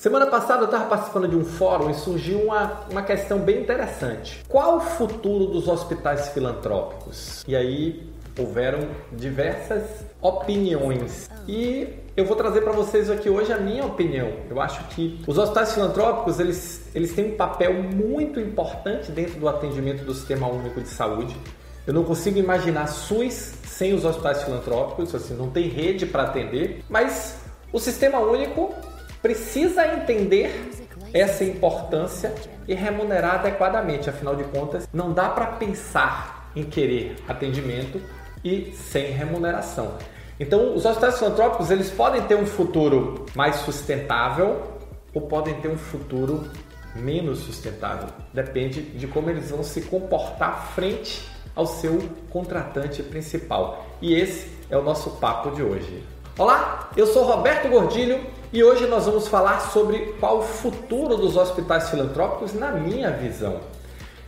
Semana passada eu estava participando de um fórum e surgiu uma, uma questão bem interessante. Qual o futuro dos hospitais filantrópicos? E aí houveram diversas opiniões. E eu vou trazer para vocês aqui hoje a minha opinião. Eu acho que os hospitais filantrópicos eles, eles têm um papel muito importante dentro do atendimento do Sistema Único de Saúde. Eu não consigo imaginar SUS sem os hospitais filantrópicos, assim, não tem rede para atender, mas o Sistema Único precisa entender essa importância e remunerar adequadamente. Afinal de contas, não dá para pensar em querer atendimento e sem remuneração. Então, os hospitais filantrópicos eles podem ter um futuro mais sustentável ou podem ter um futuro menos sustentável. Depende de como eles vão se comportar frente ao seu contratante principal. E esse é o nosso papo de hoje. Olá, eu sou Roberto Gordilho e hoje nós vamos falar sobre qual o futuro dos hospitais filantrópicos na minha visão.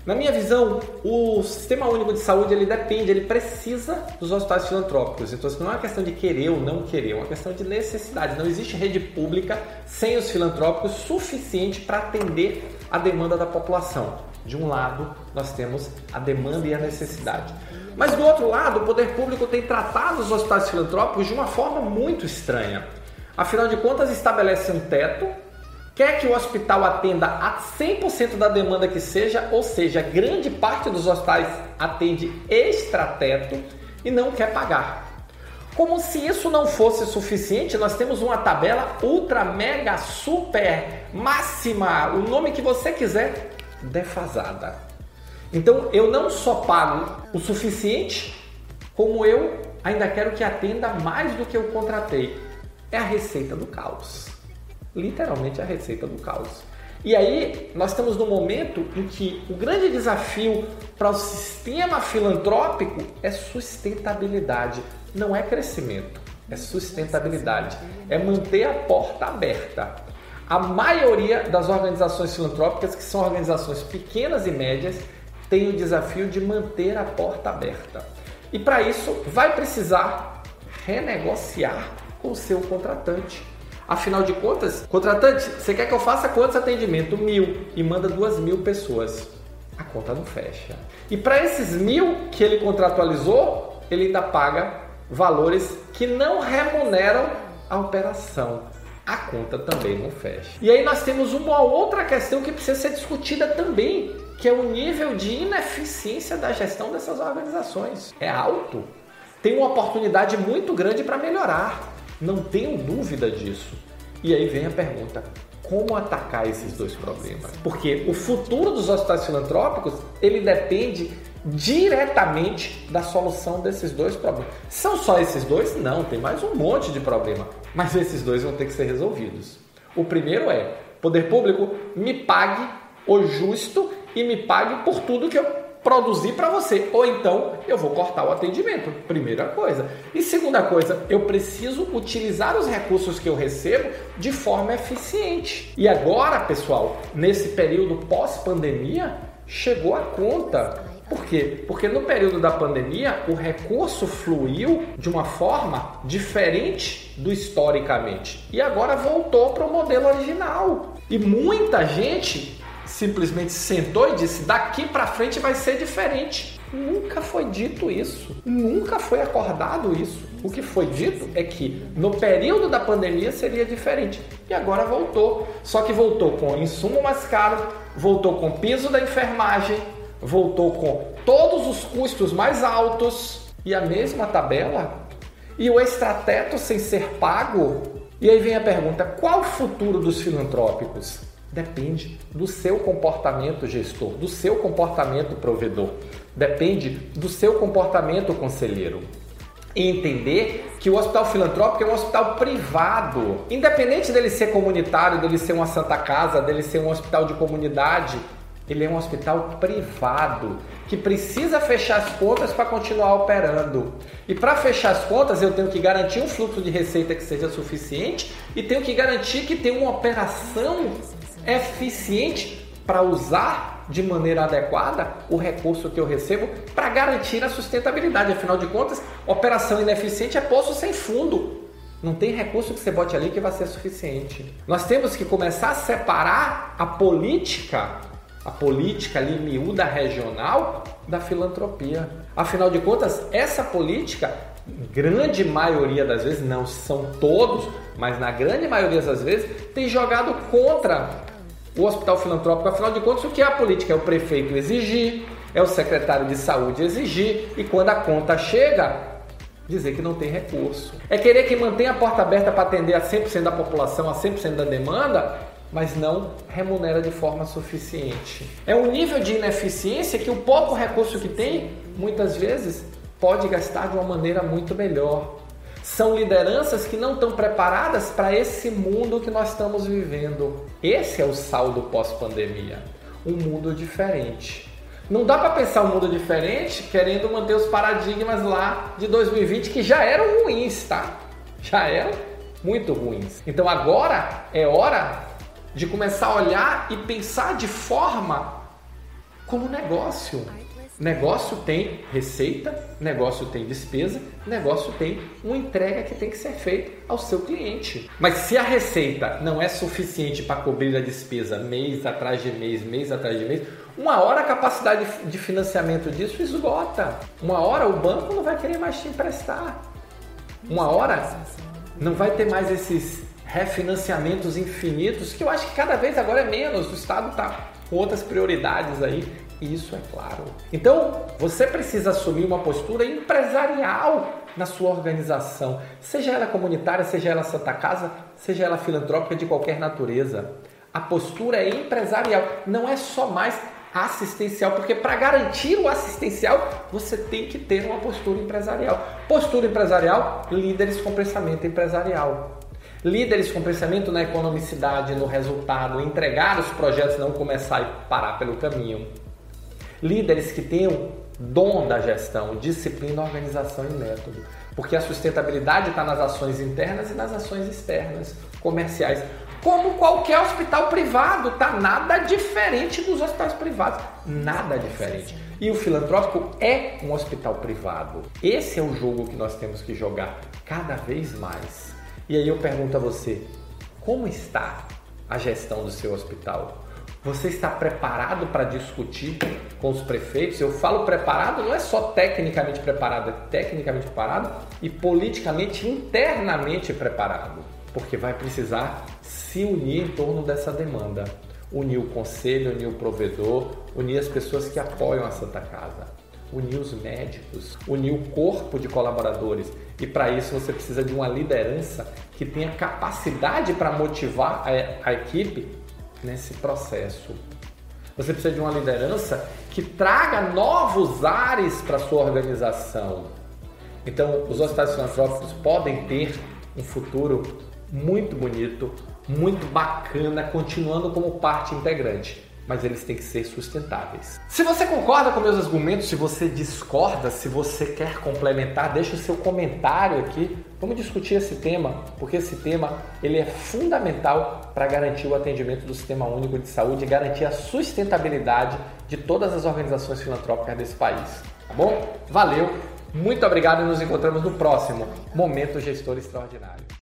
Na minha visão, o Sistema Único de Saúde ele depende, ele precisa dos hospitais filantrópicos. Então, isso não é uma questão de querer ou não querer, é uma questão de necessidade. Não existe rede pública sem os filantrópicos suficiente para atender a demanda da população. De um lado, nós temos a demanda e a necessidade. Mas do outro lado, o poder público tem tratado os hospitais filantrópicos de uma forma muito estranha. Afinal de contas, estabelece um teto, quer que o hospital atenda a 100% da demanda que seja, ou seja, grande parte dos hospitais atende extrateto e não quer pagar. Como se isso não fosse suficiente, nós temos uma tabela ultra, mega, super, máxima, o nome que você quiser, defasada. Então eu não só pago o suficiente, como eu ainda quero que atenda mais do que eu contratei. É a receita do caos. Literalmente a receita do caos. E aí nós estamos no momento em que o grande desafio para o sistema filantrópico é sustentabilidade, não é crescimento, é sustentabilidade, é manter a porta aberta. A maioria das organizações filantrópicas, que são organizações pequenas e médias, tem o desafio de manter a porta aberta. E para isso vai precisar renegociar com o seu contratante. Afinal de contas, contratante, você quer que eu faça quantos atendimentos? Mil e manda duas mil pessoas. A conta não fecha. E para esses mil que ele contratualizou, ele ainda paga valores que não remuneram a operação. A conta também não fecha. E aí nós temos uma outra questão que precisa ser discutida também, que é o nível de ineficiência da gestão dessas organizações. É alto. Tem uma oportunidade muito grande para melhorar. Não tenho dúvida disso. E aí vem a pergunta: como atacar esses dois problemas? Porque o futuro dos hospitais filantrópicos ele depende diretamente da solução desses dois problemas. São só esses dois? Não, tem mais um monte de problema, mas esses dois vão ter que ser resolvidos. O primeiro é: poder público me pague o justo e me pague por tudo que eu produzi para você. Ou então eu vou cortar o atendimento. Primeira coisa. E segunda coisa, eu preciso utilizar os recursos que eu recebo de forma eficiente. E agora, pessoal, nesse período pós-pandemia, chegou a conta. Por quê? Porque no período da pandemia o recurso fluiu de uma forma diferente do historicamente e agora voltou para o modelo original. E muita gente simplesmente sentou e disse: daqui para frente vai ser diferente. Nunca foi dito isso, nunca foi acordado isso. O que foi dito é que no período da pandemia seria diferente e agora voltou. Só que voltou com insumo mais caro, voltou com piso da enfermagem, voltou com todos os custos mais altos e a mesma tabela e o extrateto sem ser pago. E aí vem a pergunta: qual o futuro dos filantrópicos? Depende do seu comportamento gestor, do seu comportamento provedor, depende do seu comportamento conselheiro. E entender que o hospital filantrópico é um hospital privado, independente dele ser comunitário, dele ser uma santa casa, dele ser um hospital de comunidade, ele é um hospital privado que precisa fechar as contas para continuar operando. E para fechar as contas, eu tenho que garantir um fluxo de receita que seja suficiente e tenho que garantir que tem uma operação eficiente para usar de maneira adequada o recurso que eu recebo para garantir a sustentabilidade. Afinal de contas, operação ineficiente é poço sem fundo. Não tem recurso que você bote ali que vai ser suficiente. Nós temos que começar a separar a política, a política ali miúda regional, da filantropia. Afinal de contas, essa política, grande maioria das vezes, não são todos, mas na grande maioria das vezes, tem jogado contra o hospital filantrópico. Afinal de contas, o que é a política? É o prefeito exigir, é o secretário de saúde exigir, e quando a conta chega, dizer que não tem recurso. É querer que mantenha a porta aberta para atender a 100% da população, a 100% da demanda, mas não remunera de forma suficiente. É um nível de ineficiência que o pouco recurso que tem, muitas vezes, pode gastar de uma maneira muito melhor. São lideranças que não estão preparadas para esse mundo que nós estamos vivendo. Esse é o saldo pós-pandemia. Um mundo diferente. Não dá para pensar um mundo diferente querendo manter os paradigmas lá de 2020 que já eram ruins, tá? Já eram muito ruins. Então agora é hora de começar a olhar e pensar de forma como negócio. Negócio tem receita, negócio tem despesa, negócio tem uma entrega que tem que ser feita ao seu cliente. Mas se a receita não é suficiente para cobrir a despesa mês atrás de mês, mês atrás de mês, uma hora a capacidade de financiamento disso esgota. Uma hora o banco não vai querer mais te emprestar. Uma hora não vai ter mais esses refinanciamentos infinitos, que eu acho que cada vez agora é menos. O Estado está com outras prioridades aí. Isso é claro. Então, você precisa assumir uma postura empresarial na sua organização, seja ela comunitária, seja ela Santa Casa, seja ela filantrópica de qualquer natureza. A postura é empresarial, não é só mais assistencial, porque para garantir o assistencial você tem que ter uma postura empresarial. Postura empresarial, líderes com pensamento empresarial. Líderes com pensamento na economicidade, no resultado, entregar os projetos, não começar e parar pelo caminho. Líderes que tenham dom da gestão, disciplina, organização e método. Porque a sustentabilidade está nas ações internas e nas ações externas, comerciais. Como qualquer hospital privado, tá nada diferente dos hospitais privados, nada diferente. E o filantrópico é um hospital privado. Esse é o jogo que nós temos que jogar cada vez mais. E aí eu pergunto a você: como está a gestão do seu hospital? Você está preparado para discutir com os prefeitos? Eu falo preparado, não é só tecnicamente preparado, é tecnicamente preparado e politicamente, internamente preparado, porque vai precisar se unir em torno dessa demanda. Unir o conselho, unir o provedor, unir as pessoas que apoiam a Santa Casa unir os médicos, unir o corpo de colaboradores. E para isso você precisa de uma liderança que tenha capacidade para motivar a, a equipe nesse processo. Você precisa de uma liderança que traga novos ares para sua organização. Então, os hospitais filantrópicos podem ter um futuro muito bonito, muito bacana, continuando como parte integrante mas eles têm que ser sustentáveis. Se você concorda com meus argumentos, se você discorda, se você quer complementar, deixa o seu comentário aqui. Vamos discutir esse tema, porque esse tema ele é fundamental para garantir o atendimento do Sistema Único de Saúde e garantir a sustentabilidade de todas as organizações filantrópicas desse país. Tá bom? Valeu, muito obrigado e nos encontramos no próximo Momento Gestor Extraordinário.